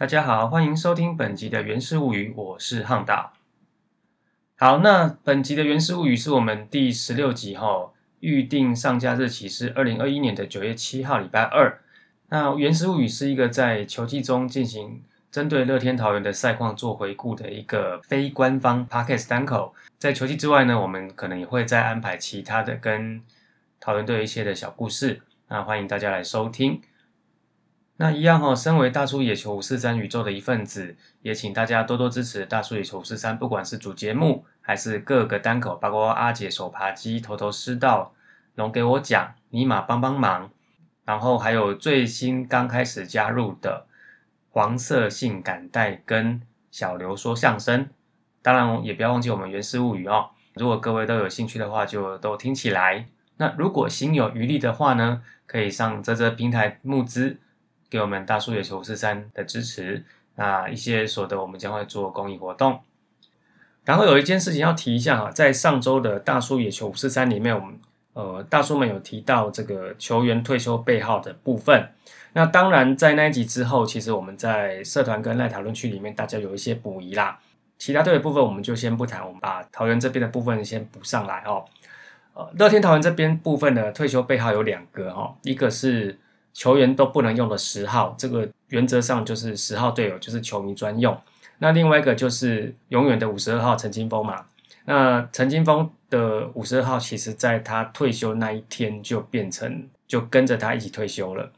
大家好，欢迎收听本集的《原始物语》，我是汉大。好，那本集的《原始物语》是我们第十六集哈，预定上架日期是二零二一年的九月七号，礼拜二。那《原始物语》是一个在球季中进行针对乐天桃园的赛况做回顾的一个非官方 podcast 单口。在球季之外呢，我们可能也会再安排其他的跟桃园队一些的小故事。那欢迎大家来收听。那一样哈，身为大叔野球五四三宇宙的一份子，也请大家多多支持大叔野球五四三，不管是主节目还是各个单口，包括阿姐手扒鸡、头头师道、龙给我讲、尼玛帮帮忙，然后还有最新刚开始加入的黄色性感带跟小刘说相声，当然也不要忘记我们原始物语哦。如果各位都有兴趣的话，就都听起来。那如果心有余力的话呢，可以上泽泽平台募资。给我们大叔野球五四三的支持，那一些所得我们将会做公益活动。然后有一件事情要提一下哈，在上周的大叔野球五四三里面，我们呃大叔们有提到这个球员退休背号的部分。那当然在那一集之后，其实我们在社团跟赖讨论区里面，大家有一些补遗啦。其他队的部分我们就先不谈，我们把桃园这边的部分先补上来哦。呃，乐天桃园这边部分的退休背号有两个哈，一个是。球员都不能用的十号，这个原则上就是十号队友就是球迷专用。那另外一个就是永远的五十二号陈金峰嘛。那陈金峰的五十二号，其实在他退休那一天就变成就跟着他一起退休了。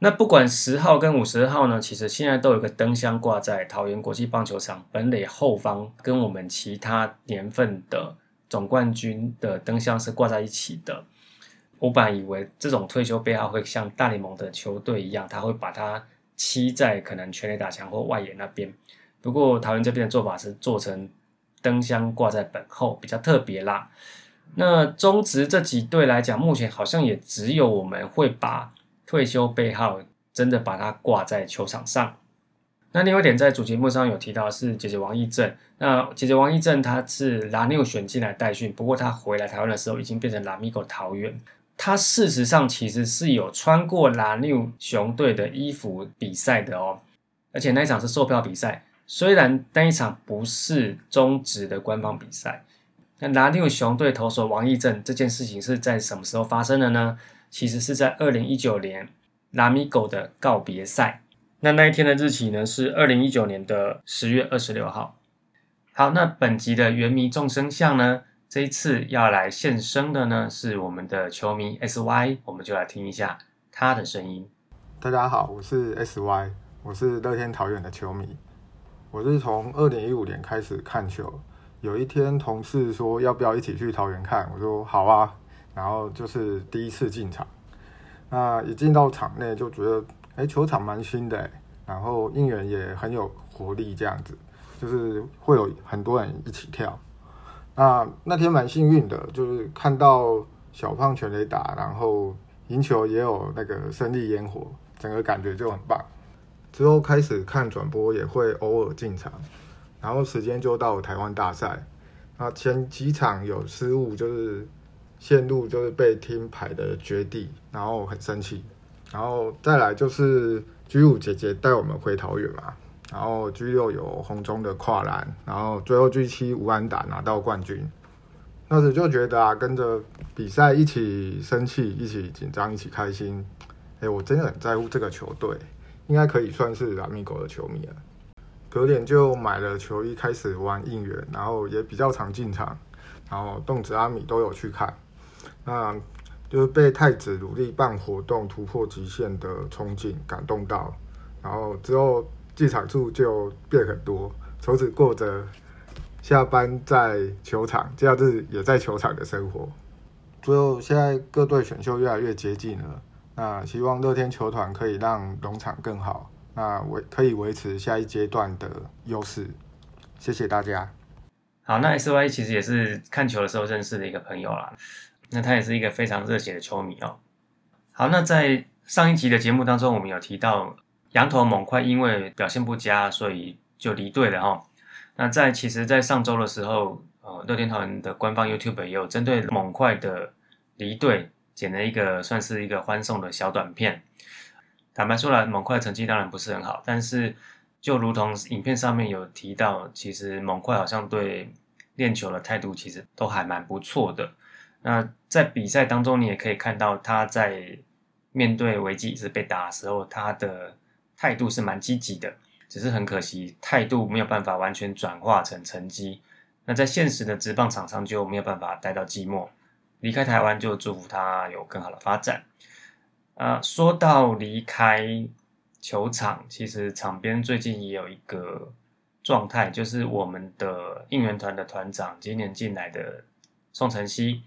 那不管十号跟五十二号呢，其实现在都有个灯箱挂在桃园国际棒球场本垒后方，跟我们其他年份的总冠军的灯箱是挂在一起的。我本来以为这种退休背号会像大联盟的球队一样，他会把它漆在可能全垒打墙或外野那边。不过桃园这边的做法是做成灯箱挂在本后，比较特别啦。那中职这几队来讲，目前好像也只有我们会把退休背号真的把它挂在球场上。那另外一点在主节目上有提到是姐姐王义正，那姐姐王义正他是拉纽选进来代训，不过他回来台湾的时候已经变成拉米狗桃园。他事实上其实是有穿过拉纽熊队的衣服比赛的哦，而且那一场是售票比赛。虽然那一场不是中职的官方比赛，那拉纽熊队投手王义正这件事情是在什么时候发生的呢？其实是在二零一九年拉米狗的告别赛。那那一天的日期呢是二零一九年的十月二十六号。好，那本集的原迷众生相呢？这一次要来现身的呢，是我们的球迷 S Y，我们就来听一下他的声音。大家好，我是 S Y，我是乐天桃园的球迷。我是从二零一五年开始看球，有一天同事说要不要一起去桃园看，我说好啊。然后就是第一次进场，那一进到场内就觉得，哎，球场蛮新的，然后应援也很有活力，这样子，就是会有很多人一起跳。那那天蛮幸运的，就是看到小胖全垒打，然后赢球也有那个胜利烟火，整个感觉就很棒。之后开始看转播，也会偶尔进场，然后时间就到台湾大赛。那前几场有失误，就是线路就是被听牌的绝地，然后很生气。然后再来就是 G 五姐姐带我们回桃园嘛。然后 G 六有红中的跨栏，然后最后 G 七无安打拿到冠军，那时就觉得啊，跟着比赛一起生气，一起紧张，一起开心。哎，我真的很在乎这个球队，应该可以算是拉米狗的球迷了。隔年就买了球衣，开始玩应援，然后也比较常进场，然后动子阿米都有去看。那就是被太子努力办活动、突破极限的憧憬感动到，然后之后。进场数就变很多，从此过着下班在球场，假日也在球场的生活。最后，现在各队选秀越来越接近了，那希望乐天球团可以让农场更好，那维可以维持下一阶段的优势。谢谢大家。好，那 S Y 其实也是看球的时候认识的一个朋友啦，那他也是一个非常热血的球迷哦。好，那在上一集的节目当中，我们有提到。羊头猛快因为表现不佳，所以就离队了哈。那在其实，在上周的时候，呃，乐天桃园的官方 YouTube 也有针对猛快的离队剪了一个算是一个欢送的小短片。坦白说来，猛快成绩当然不是很好，但是就如同影片上面有提到，其实猛快好像对练球的态度其实都还蛮不错的。那在比赛当中，你也可以看到他在面对维基是被打的时候，他的态度是蛮积极的。只是很可惜，态度没有办法完全转化成成绩。那在现实的职棒场上就没有办法待到寂寞。离开台湾就祝福他有更好的发展。啊，说到离开。球场其实场边最近也有一个状态，就是我们的应援团的团长今年进来的宋晨曦，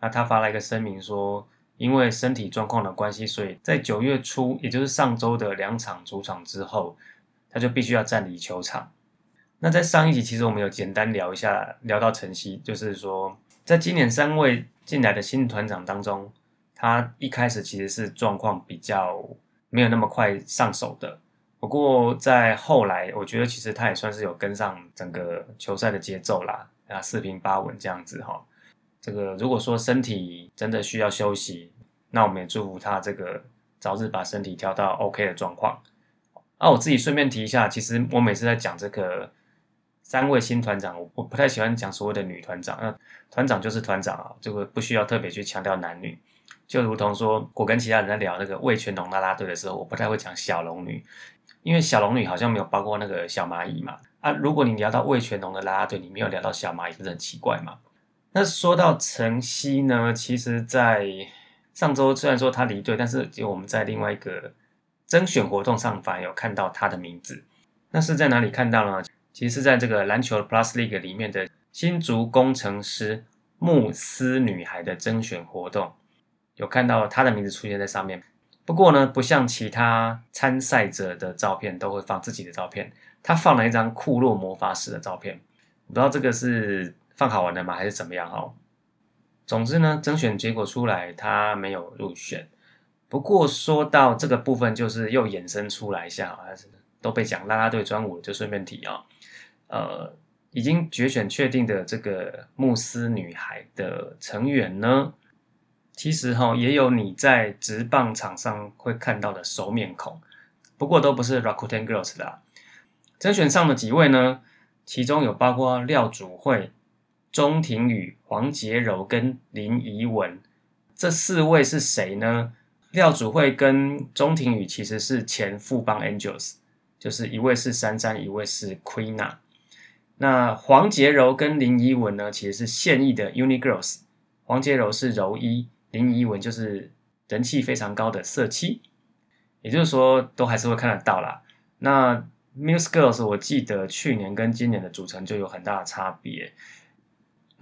那他发了一个声明说，因为身体状况的关系，所以在九月初，也就是上周的两场主场之后，他就必须要暂离球场。那在上一集其实我们有简单聊一下，聊到晨曦，就是说在今年三位进来的新团长当中，他一开始其实是状况比较。没有那么快上手的，不过在后来，我觉得其实他也算是有跟上整个球赛的节奏啦，啊，四平八稳这样子哈。这个如果说身体真的需要休息，那我们也祝福他这个早日把身体调到 OK 的状况。啊，我自己顺便提一下，其实我每次在讲这个三位新团长，我我不太喜欢讲所谓的女团长，那团长就是团长啊，这个不需要特别去强调男女。就如同说，我跟其他人在聊那个魏全龙啦啦队的时候，我不太会讲小龙女，因为小龙女好像没有包括那个小蚂蚁嘛。啊，如果你聊到魏全龙的啦啦队，你没有聊到小蚂蚁，不是很奇怪吗？那说到晨曦呢，其实，在上周虽然说他离队，但是就我们在另外一个甄选活动上反而有看到他的名字。那是在哪里看到呢？其实是在这个篮球 Plus League 里面的新竹工程师慕斯女孩的甄选活动。有看到他的名字出现在上面，不过呢，不像其他参赛者的照片都会放自己的照片，他放了一张库洛魔法师的照片，不知道这个是放好玩的吗，还是怎么样哦？总之呢，甄选结果出来，他没有入选。不过说到这个部分，就是又衍生出来一下，还是都被讲啦啦队专武，就顺便提啊，呃，已经决选确定的这个慕斯女孩的成员呢？其实哈，也有你在直棒场上会看到的熟面孔，不过都不是 Rakuten Girls 的。甄选上的几位呢？其中有包括廖祖慧、钟庭宇、黄杰柔跟林怡文。这四位是谁呢？廖祖慧跟钟庭宇其实是前富邦 Angels，就是一位是珊珊，一位是 Queen a 那黄杰柔跟林怡文呢，其实是现役的 Uni Girls。黄杰柔是柔一。林怡文就是人气非常高的色七，也就是说都还是会看得到啦。那 Muse Girls 我记得去年跟今年的组成就有很大的差别。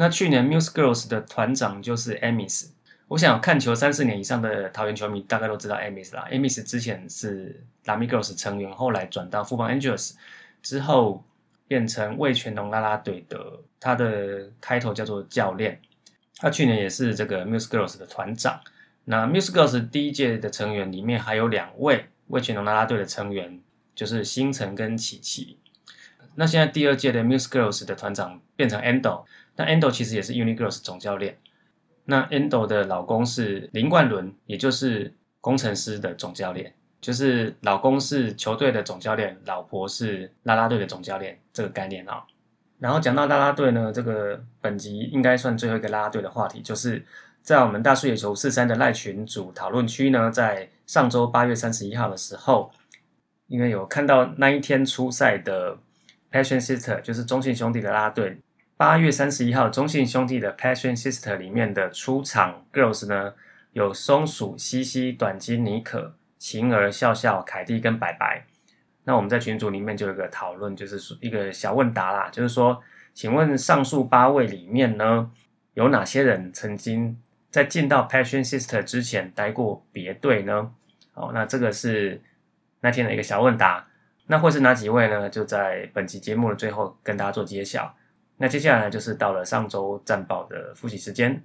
那去年 Muse Girls 的团长就是 Amis，我想看球三四年以上的桃园球迷大概都知道 Amis 啦。Amis 之前是 Lami Girls 成员，后来转到富邦 Angels 之后变成魏全龙啦啦队的，他的 title 叫做教练。他去年也是这个 Muse Girls 的团长。那 Muse Girls 第一届的成员里面还有两位魏全龙啦啦队的成员，就是星辰跟琪琪。那现在第二届的 Muse Girls 的团长变成 Endo，那 Endo 其实也是 Uni Girls 总教练。那 Endo 的老公是林冠伦，也就是工程师的总教练，就是老公是球队的总教练，老婆是啦啦队的总教练，这个概念啊。然后讲到啦啦队呢，这个本集应该算最后一个啦啦队的话题，就是在我们大数野球四三的赖群组讨论区呢，在上周八月三十一号的时候，因为有看到那一天出赛的 Passion Sister，就是中信兄弟的啦啦队，八月三十一号中信兄弟的 Passion Sister 里面的出场 Girls 呢，有松鼠、西西、短金、妮可、晴儿、笑笑、凯蒂跟白白。那我们在群组里面就有个讨论，就是一个小问答啦，就是说，请问上述八位里面呢，有哪些人曾经在进到 Passion Sister 之前待过别队呢？好，那这个是那天的一个小问答。那会是哪几位呢？就在本期节目的最后跟大家做揭晓。那接下来就是到了上周战报的复习时间。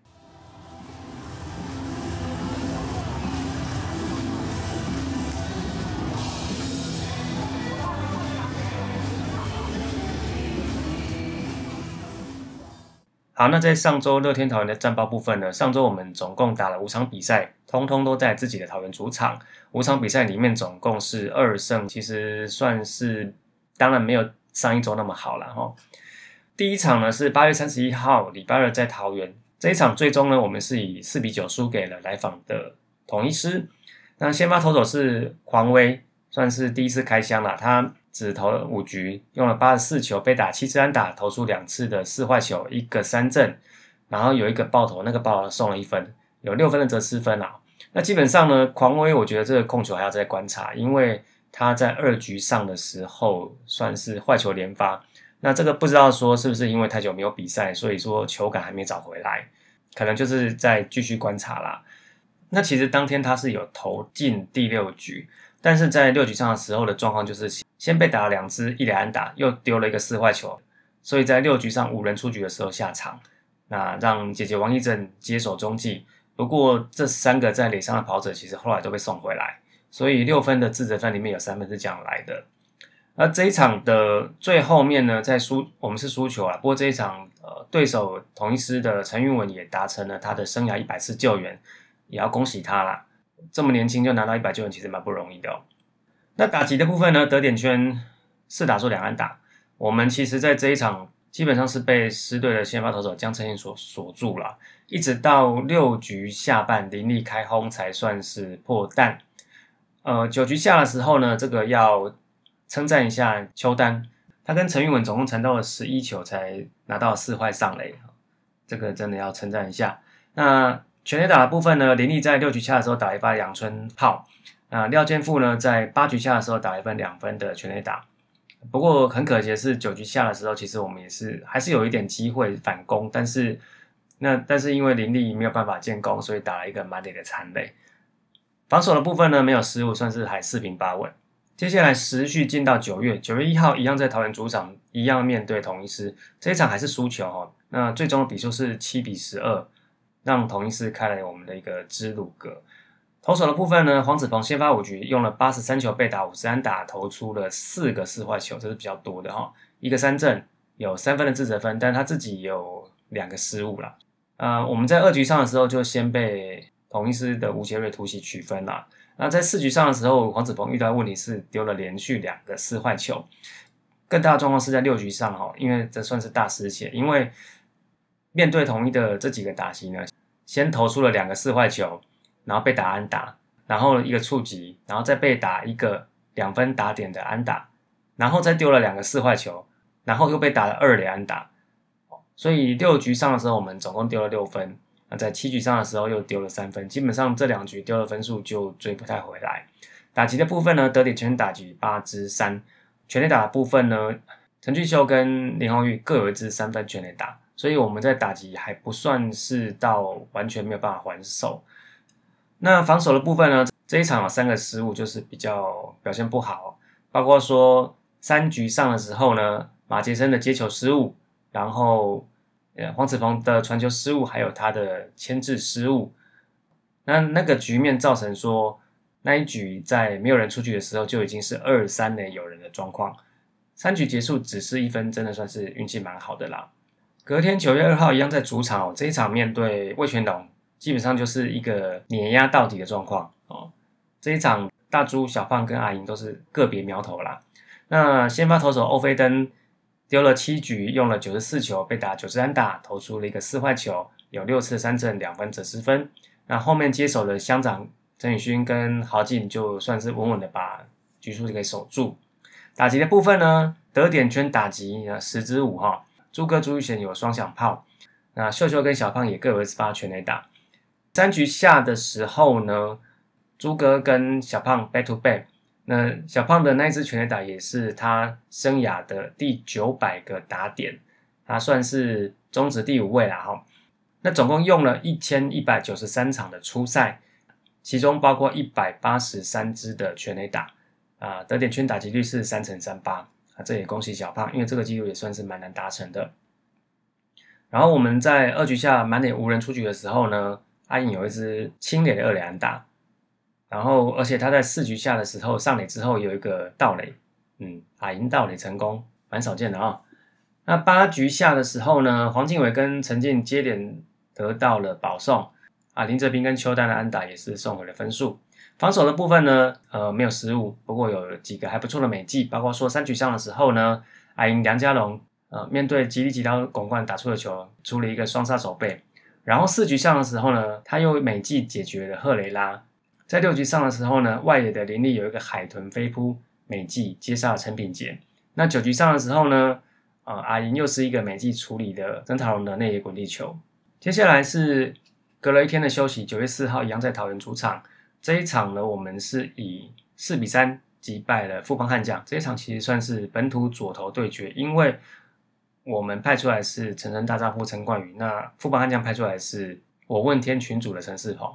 好，那在上周乐天桃园的战报部分呢？上周我们总共打了五场比赛，通通都在自己的桃园主场。五场比赛里面总共是二胜，其实算是当然没有上一周那么好了哈。第一场呢是八月三十一号礼拜二在桃园，这一场最终呢我们是以四比九输给了来访的统一师。那先发投手是黄威，算是第一次开箱了，他只投了五局，用了八十四球，被打七次安打，投出两次的四坏球，一个三振，然后有一个爆头，那个爆头送了一分，有六分的折失分啊。那基本上呢，狂威我觉得这个控球还要再观察，因为他在二局上的时候算是坏球连发。那这个不知道说是不是因为太久没有比赛，所以说球感还没找回来，可能就是在继续观察啦。那其实当天他是有投进第六局，但是在六局上的时候的状况就是先被打了两支一连安打，又丢了一个四坏球，所以在六局上五人出局的时候下场，那让姐姐王一正接手中继。不过这三个在垒上的跑者其实后来都被送回来，所以六分的自责分里面有三分是这样来的。那这一场的最后面呢，在输我们是输球啊。不过这一场，呃，对手同一师的陈韵文也达成了他的生涯一百次救援，也要恭喜他啦。这么年轻就拿到一百救援，其实蛮不容易的哦。那打击的部分呢，得点圈四打数两安打。我们其实在这一场基本上是被狮队的先发投手江承彦所锁住了，一直到六局下半林立开轰才算是破蛋。呃，九局下的时候呢，这个要。称赞一下邱丹，他跟陈玉文总共缠斗了十一球，才拿到四坏上垒，这个真的要称赞一下。那全垒打的部分呢？林立在六局下的时候打一发阳春炮，那廖建富呢，在八局下的时候打一分两分的全垒打。不过很可惜的是，九局下的时候，其实我们也是还是有一点机会反攻，但是那但是因为林立没有办法建功，所以打了一个满垒的残垒。防守的部分呢，没有失误，算是还四平八稳。接下来持续进到九月，九月一号一样在桃园主场，一样面对统一师，这一场还是输球哈。那最终的比数是七比十二，让统一师开了我们的一个支路格。投手的部分呢，黄子鹏先发五局，用了八十三球被打五十三打，投出了四个四坏球，这是比较多的哈。一个三振，有三分的自责分，但他自己有两个失误了。呃，我们在二局上的时候就先被同一师的吴杰瑞突袭取分了。那在四局上的时候，黄子鹏遇到问题是丢了连续两个四坏球。更大的状况是在六局上哈，因为这算是大失血，因为面对统一的这几个打席呢，先投出了两个四坏球，然后被打安打，然后一个触及，然后再被打一个两分打点的安打，然后再丢了两个四坏球，然后又被打了二连安打。所以六局上的时候，我们总共丢了六分。在七局上的时候又丢了三分，基本上这两局丢了分数就追不太回来。打击的部分呢，得点圈打击八支三，全垒打的部分呢，陈俊秀跟林宏玉各有一支三分全垒打，所以我们在打击还不算是到完全没有办法还手。那防守的部分呢，这一场有三个失误，就是比较表现不好，包括说三局上的时候呢，马杰森的接球失误，然后。呃，黄子鹏的传球失误，还有他的牵制失误，那那个局面造成说那一局在没有人出局的时候就已经是二三垒有人的状况，三局结束只是一分，真的算是运气蛮好的啦。隔天九月二号一样在主场哦，这一场面对魏全龙，基本上就是一个碾压到底的状况哦。这一场大猪、小胖跟阿莹都是个别苗头啦。那先发投手欧菲登。丢了七局，用了九十四球，被打九十三打，投出了一个四坏球，有六次三振，两分折失分。那后面接手的乡长陈宇勋跟豪进，就算是稳稳的把局数给守住。打击的部分呢，得点圈打击十支五哈，朱哥朱玉贤有双响炮，那秀秀跟小胖也各有一次发全垒打。三局下的时候呢，朱哥跟小胖 back to back。那小胖的那一支全垒打也是他生涯的第九百个打点，他算是中职第五位了哈。那总共用了一千一百九十三场的初赛，其中包括一百八十三支的全垒打，啊，得点圈打击率是三乘三八啊，这也恭喜小胖，因为这个记录也算是蛮难达成的。然后我们在二局下满脸无人出局的时候呢，阿颖有一支清脸的二连打。然后，而且他在四局下的时候上垒之后有一个盗垒，嗯，打赢盗垒成功，蛮少见的啊。那八局下的时候呢，黄靖伟跟陈静接连得到了保送，啊，林哲斌跟邱丹的安打也是送回了分数。防守的部分呢，呃，没有失误，不过有几个还不错的美技，包括说三局上的时候呢，阿英梁家龙呃面对吉利吉刀拱冠打出的球，出了一个双杀手背。然后四局上的时候呢，他又美技解决了赫雷拉。在六局上的时候呢，外野的林立有一个海豚飞扑美技接杀了陈品杰。那九局上的时候呢，啊，阿银又是一个美技处理的曾桃龙的内野滚地球。接下来是隔了一天的休息，九月四号一样在桃园主场。这一场呢，我们是以四比三击败了富邦悍将。这一场其实算是本土左投对决，因为我们派出来是陈真大丈夫陈冠宇，那富邦悍将派出来是我问天群主的陈世鹏。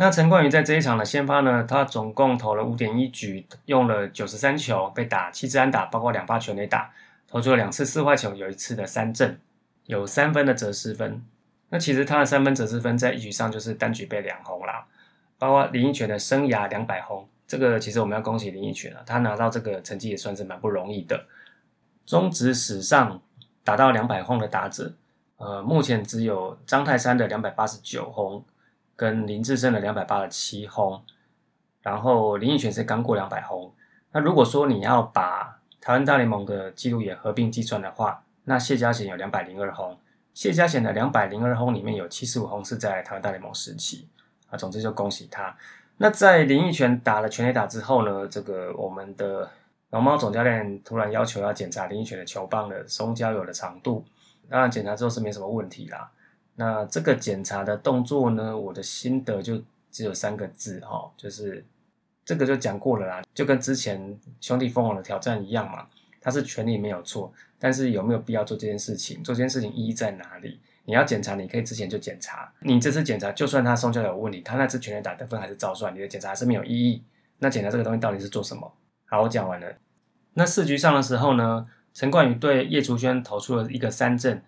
那陈冠宇在这一场的先发呢，他总共投了五点一局，用了九十三球，被打七支安打，包括两发全垒打，投出了两次四坏球，有一次的三振，有三分的折失分。那其实他的三分折失分在一局上就是单局被两红啦。包括林奕泉的生涯两百轰，这个其实我们要恭喜林奕泉啊，他拿到这个成绩也算是蛮不容易的。中职史上达到两百轰的打者，呃，目前只有张泰山的两百八十九轰，跟林志胜的两百八十七轰，然后林奕泉是刚过两百轰。那如果说你要把台湾大联盟的记录也合并计算的话，那谢家贤有两百零二轰，谢家贤的两百零二轰里面有七十五轰是在台湾大联盟时期。啊，总之就恭喜他。那在林奕泉打了全垒打之后呢，这个我们的龙猫总教练突然要求要检查林奕泉的球棒的松胶有的长度。当然检查之后是没什么问题啦。那这个检查的动作呢，我的心得就只有三个字哈，就是这个就讲过了啦，就跟之前兄弟疯狂的挑战一样嘛，他是权利没有错，但是有没有必要做这件事情？做这件事情意义在哪里？你要检查，你可以之前就检查。你这次检查，就算他松胶有问题，他那次全垒打得分还是照算，你的检查还是没有意义。那检查这个东西到底是做什么？好，我讲完了。那四局上的时候呢，陈冠宇对叶竹轩投出了一个三振，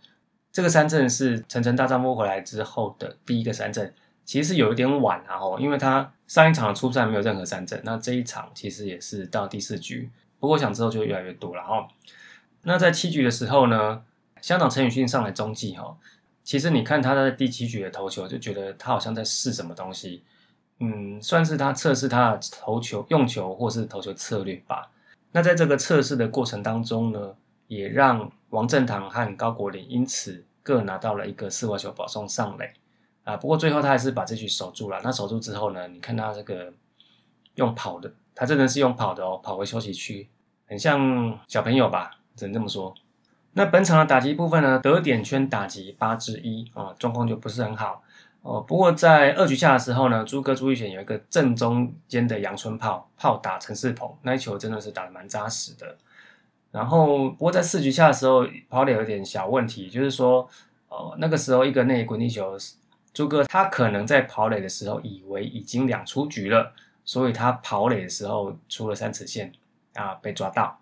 这个三振是陈晨大丈夫回来之后的第一个三振，其实是有一点晚啊，哦，因为他上一场的初赛没有任何三振，那这一场其实也是到第四局，不过想之后就越来越多了哈。那在七局的时候呢，香港陈宇迅上来中继哈。其实你看他的第七局的投球，就觉得他好像在试什么东西，嗯，算是他测试他的投球用球或是投球策略吧。那在这个测试的过程当中呢，也让王振堂和高国林因此各拿到了一个四坏球保送上垒啊。不过最后他还是把这局守住了。那守住之后呢，你看他这个用跑的，他真的是用跑的哦，跑回休息区，很像小朋友吧，只能这么说。那本场的打击部分呢，得点圈打击八之一啊，状况就不是很好哦。不过在二局下的时候呢，朱哥朱玉选有一个正中间的阳春炮炮打陈世鹏，那一球真的是打得蛮扎实的。然后不过在四局下的时候，跑垒有点小问题，就是说，呃，那个时候一个内滚地球，朱哥他可能在跑垒的时候以为已经两出局了，所以他跑垒的时候出了三尺线啊，被抓到。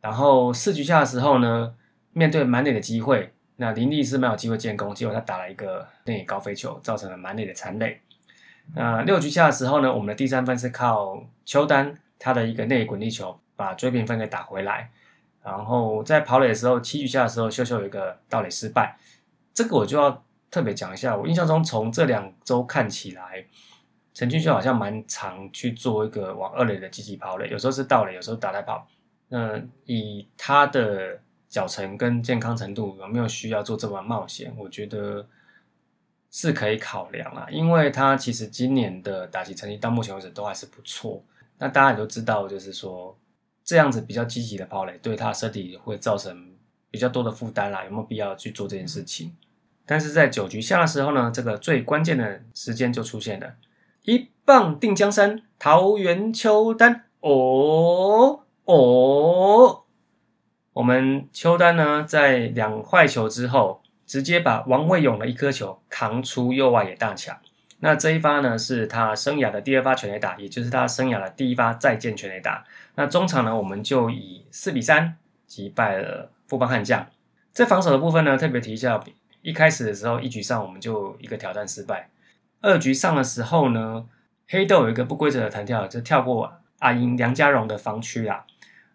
然后四局下的时候呢，面对满垒的机会，那林立是没有机会建功，结果他打了一个内高飞球，造成了满垒的残垒。那六局下的时候呢，我们的第三分是靠邱丹他的一个内滚地球把追平分给打回来。然后在跑垒的时候，七局下的时候，秀秀有一个盗垒失败，这个我就要特别讲一下。我印象中从这两周看起来，陈俊秀好像蛮常去做一个往二垒的积极跑垒，有时候是盗垒，有时候打来跑。那以他的脚程跟健康程度，有没有需要做这么冒险？我觉得是可以考量啦，因为他其实今年的打击成绩到目前为止都还是不错。那大家也都知道，就是说这样子比较积极的跑垒，对他身体会造成比较多的负担啦，有没有必要去做这件事情？但是在九局下的时候呢，这个最关键的时间就出现了，一棒定江山，桃园秋丹哦。哦，我们秋丹呢，在两坏球之后，直接把王卫勇的一颗球扛出右外野大墙。那这一发呢，是他生涯的第二发全垒打，也就是他生涯的第一发再见全垒打。那中场呢，我们就以四比三击败了富邦悍将。在防守的部分呢，特别提一下，一开始的时候一局上我们就一个挑战失败，二局上的时候呢，黑豆有一个不规则的弹跳，就跳过阿英梁家荣的防区啦。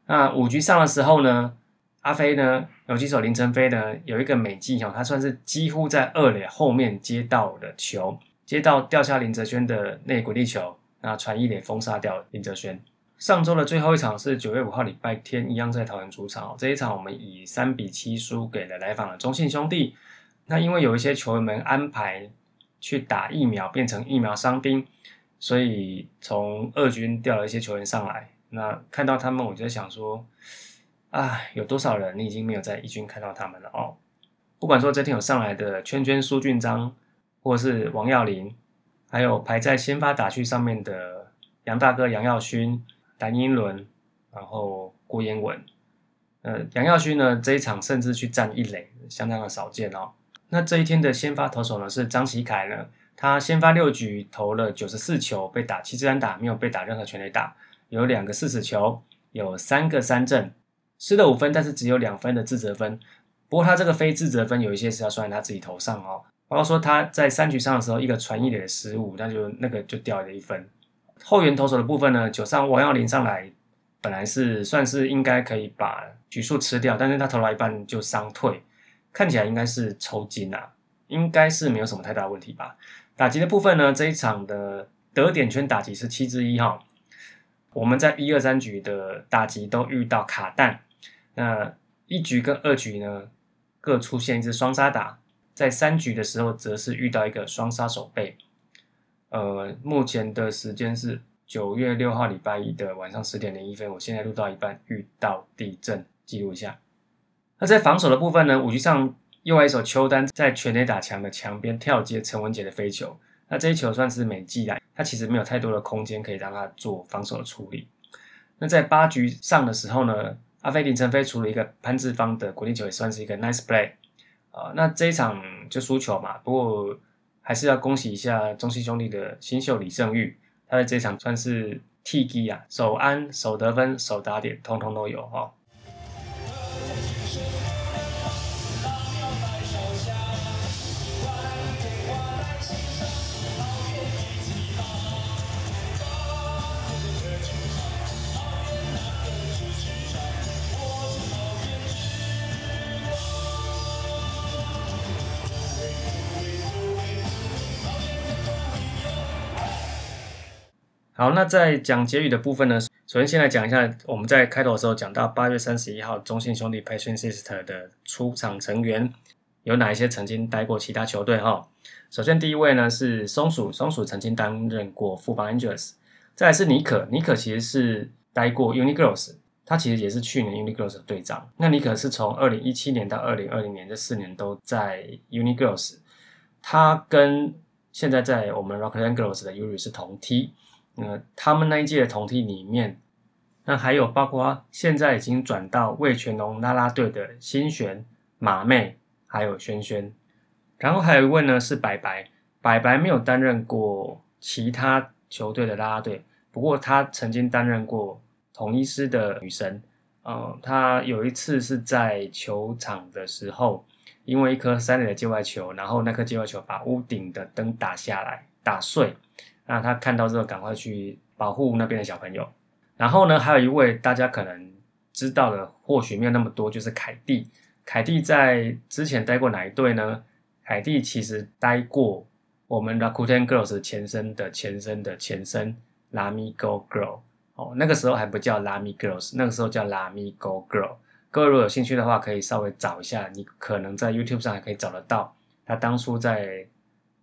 那五局上的时候呢，阿飞呢，游击手林晨飞呢，有一个美技哦，他算是几乎在二垒后面接到的球，接到掉下林哲轩的内滚地球，那传一垒封杀掉林哲轩。上周的最后一场是九月五号礼拜天，一样在桃园主场。这一场我们以三比七输给了来访的中信兄弟。那因为有一些球员们安排去打疫苗，变成疫苗伤兵，所以从二军调了一些球员上来。那看到他们，我就想说，啊，有多少人你已经没有在一军看到他们了哦？不管说这天有上来的圈圈苏俊章，或是王耀林，还有排在先发打序上面的杨大哥杨耀勋。蓝英伦，然后郭彦文，呃，杨耀勋呢这一场甚至去占一垒，相当的少见哦。那这一天的先发投手呢是张启凯呢，他先发六局投了九十四球，被打七支安打，没有被打任何全垒打，有两个四死球，有三个三振，失了五分，但是只有两分的自责分。不过他这个非自责分有一些是要算在他自己头上哦，包括说他在三局上的时候一个传一垒的失误，那就那个就掉了一分。后援投手的部分呢，九上王耀林上来，本来是算是应该可以把局数吃掉，但是他投了一半就伤退，看起来应该是抽筋啊，应该是没有什么太大问题吧。打击的部分呢，这一场的得点圈打击是七之一哈，我们在一二三局的打击都遇到卡弹，那一局跟二局呢各出现一支双杀打，在三局的时候则是遇到一个双杀手背。呃，目前的时间是九月六号礼拜一的晚上十点零一分。我现在录到一半，遇到地震，记录一下。那在防守的部分呢？五局上右外手邱丹在全垒打墙的墙边跳接陈文杰的飞球，那这一球算是美记来，他其实没有太多的空间可以让他做防守的处理。那在八局上的时候呢，阿飞林晨飞除了一个潘志芳的国际球，也算是一个 nice play 啊。那这一场就输球嘛，不过。还是要恭喜一下中信兄弟的新秀李胜玉，他在这一场算是替基啊，守安、守得分、守打点，通通都有哈。好，那在讲结语的部分呢，首先先来讲一下，我们在开头的时候讲到八月三十一号中信兄弟 Passion Sister 的出场成员有哪一些曾经待过其他球队哈。首先第一位呢是松鼠，松鼠曾经担任过富邦 Angels，再来是尼可，尼可其实是待过 Uni Girls，他其实也是去年 Uni Girls 的队长。那尼可是从二零一七年到二零二零年这四年都在 Uni Girls，他跟现在在我们 Rockland Girls 的 Yuri 是同梯。呃，他们那一届的同梯里面，那还有包括现在已经转到魏全龙啦啦队的新璇、马妹，还有轩轩，然后还有一位呢是白白，白白没有担任过其他球队的啦啦队，不过他曾经担任过同一师的女神，呃，他有一次是在球场的时候，因为一颗三垒的界外球，然后那颗界外球把屋顶的灯打下来，打碎。那他看到之后，赶快去保护那边的小朋友。然后呢，还有一位大家可能知道的，或许没有那么多，就是凯蒂。凯蒂在之前待过哪一队呢？凯蒂其实待过我们 Rakuten Girls 前身的前身的前身 Lamigo Girl。哦，那个时候还不叫 Lami Girls，那个时候叫 Lamigo Girl。各位如果有兴趣的话，可以稍微找一下，你可能在 YouTube 上还可以找得到。他当初在。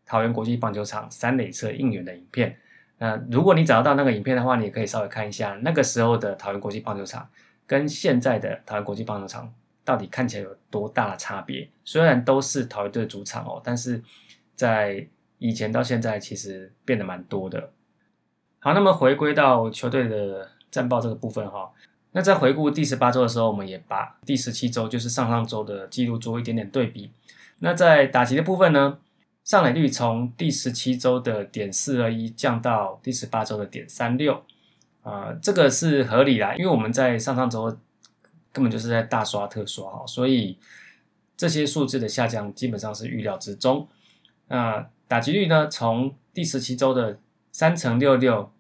桃园国际棒球场三垒侧应援的影片，那如果你找到那个影片的话，你也可以稍微看一下那个时候的桃园国际棒球场跟现在的桃园国际棒球场到底看起来有多大的差别。虽然都是桃园队主场哦，但是在以前到现在其实变得蛮多的。好，那么回归到球队的战报这个部分哈，那在回顾第十八周的时候，我们也把第十七周就是上上周的记录做一点点对比。那在打击的部分呢？上垒率从第十七周的点四二一降到第十八周的点三六，啊，这个是合理啦，因为我们在上上周根本就是在大刷特刷哈，所以这些数字的下降基本上是预料之中。那打击率呢，从第十七周的三乘六六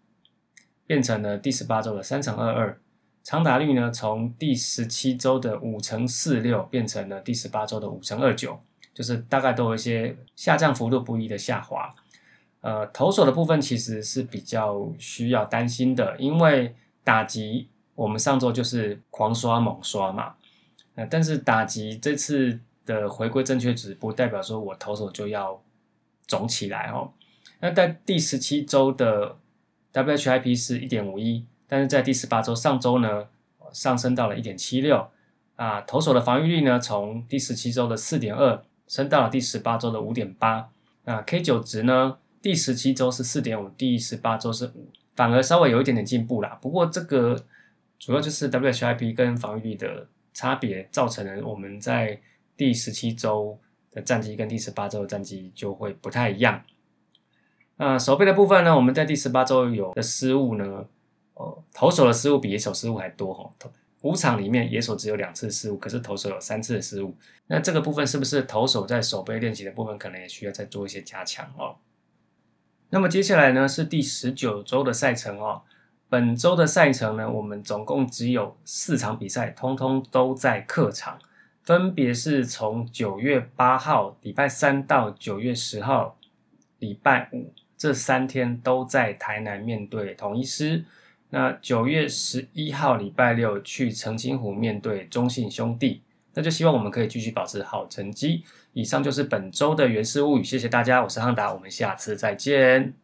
变成了第十八周的三乘二二，长打率呢，从第十七周的五乘四六变成了第十八周的五乘二九。就是大概都有一些下降幅度不一的下滑，呃，投手的部分其实是比较需要担心的，因为打击我们上周就是狂刷猛刷嘛，呃，但是打击这次的回归正确值，不代表说我投手就要肿起来哦。那在第十七周的 WHIP 是一点五一，但是在第十八周上周呢上升到了一点七六。啊，投手的防御率呢从第十七周的四点二升到了第十八周的五点八，那 K 九值呢？第十七周是四点五，第十八周是五，反而稍微有一点点进步啦。不过这个主要就是 WHIP 跟防御率的差别，造成了我们在第十七周的战绩跟第十八周的战绩就会不太一样。那手背的部分呢，我们在第十八周有的失误呢，哦，投手的失误比野手失误还多哈。五场里面野手只有两次失误，可是投手有三次失误。那这个部分是不是投手在手背练习的部分，可能也需要再做一些加强哦？那么接下来呢是第十九周的赛程哦。本周的赛程呢，我们总共只有四场比赛，通通都在客场，分别是从九月八号礼拜三到九月十号礼拜五这三天都在台南面对统一师。那九月十一号礼拜六去澄清湖面对中信兄弟。那就希望我们可以继续保持好成绩。以上就是本周的原始物语，谢谢大家，我是汉达，我们下次再见。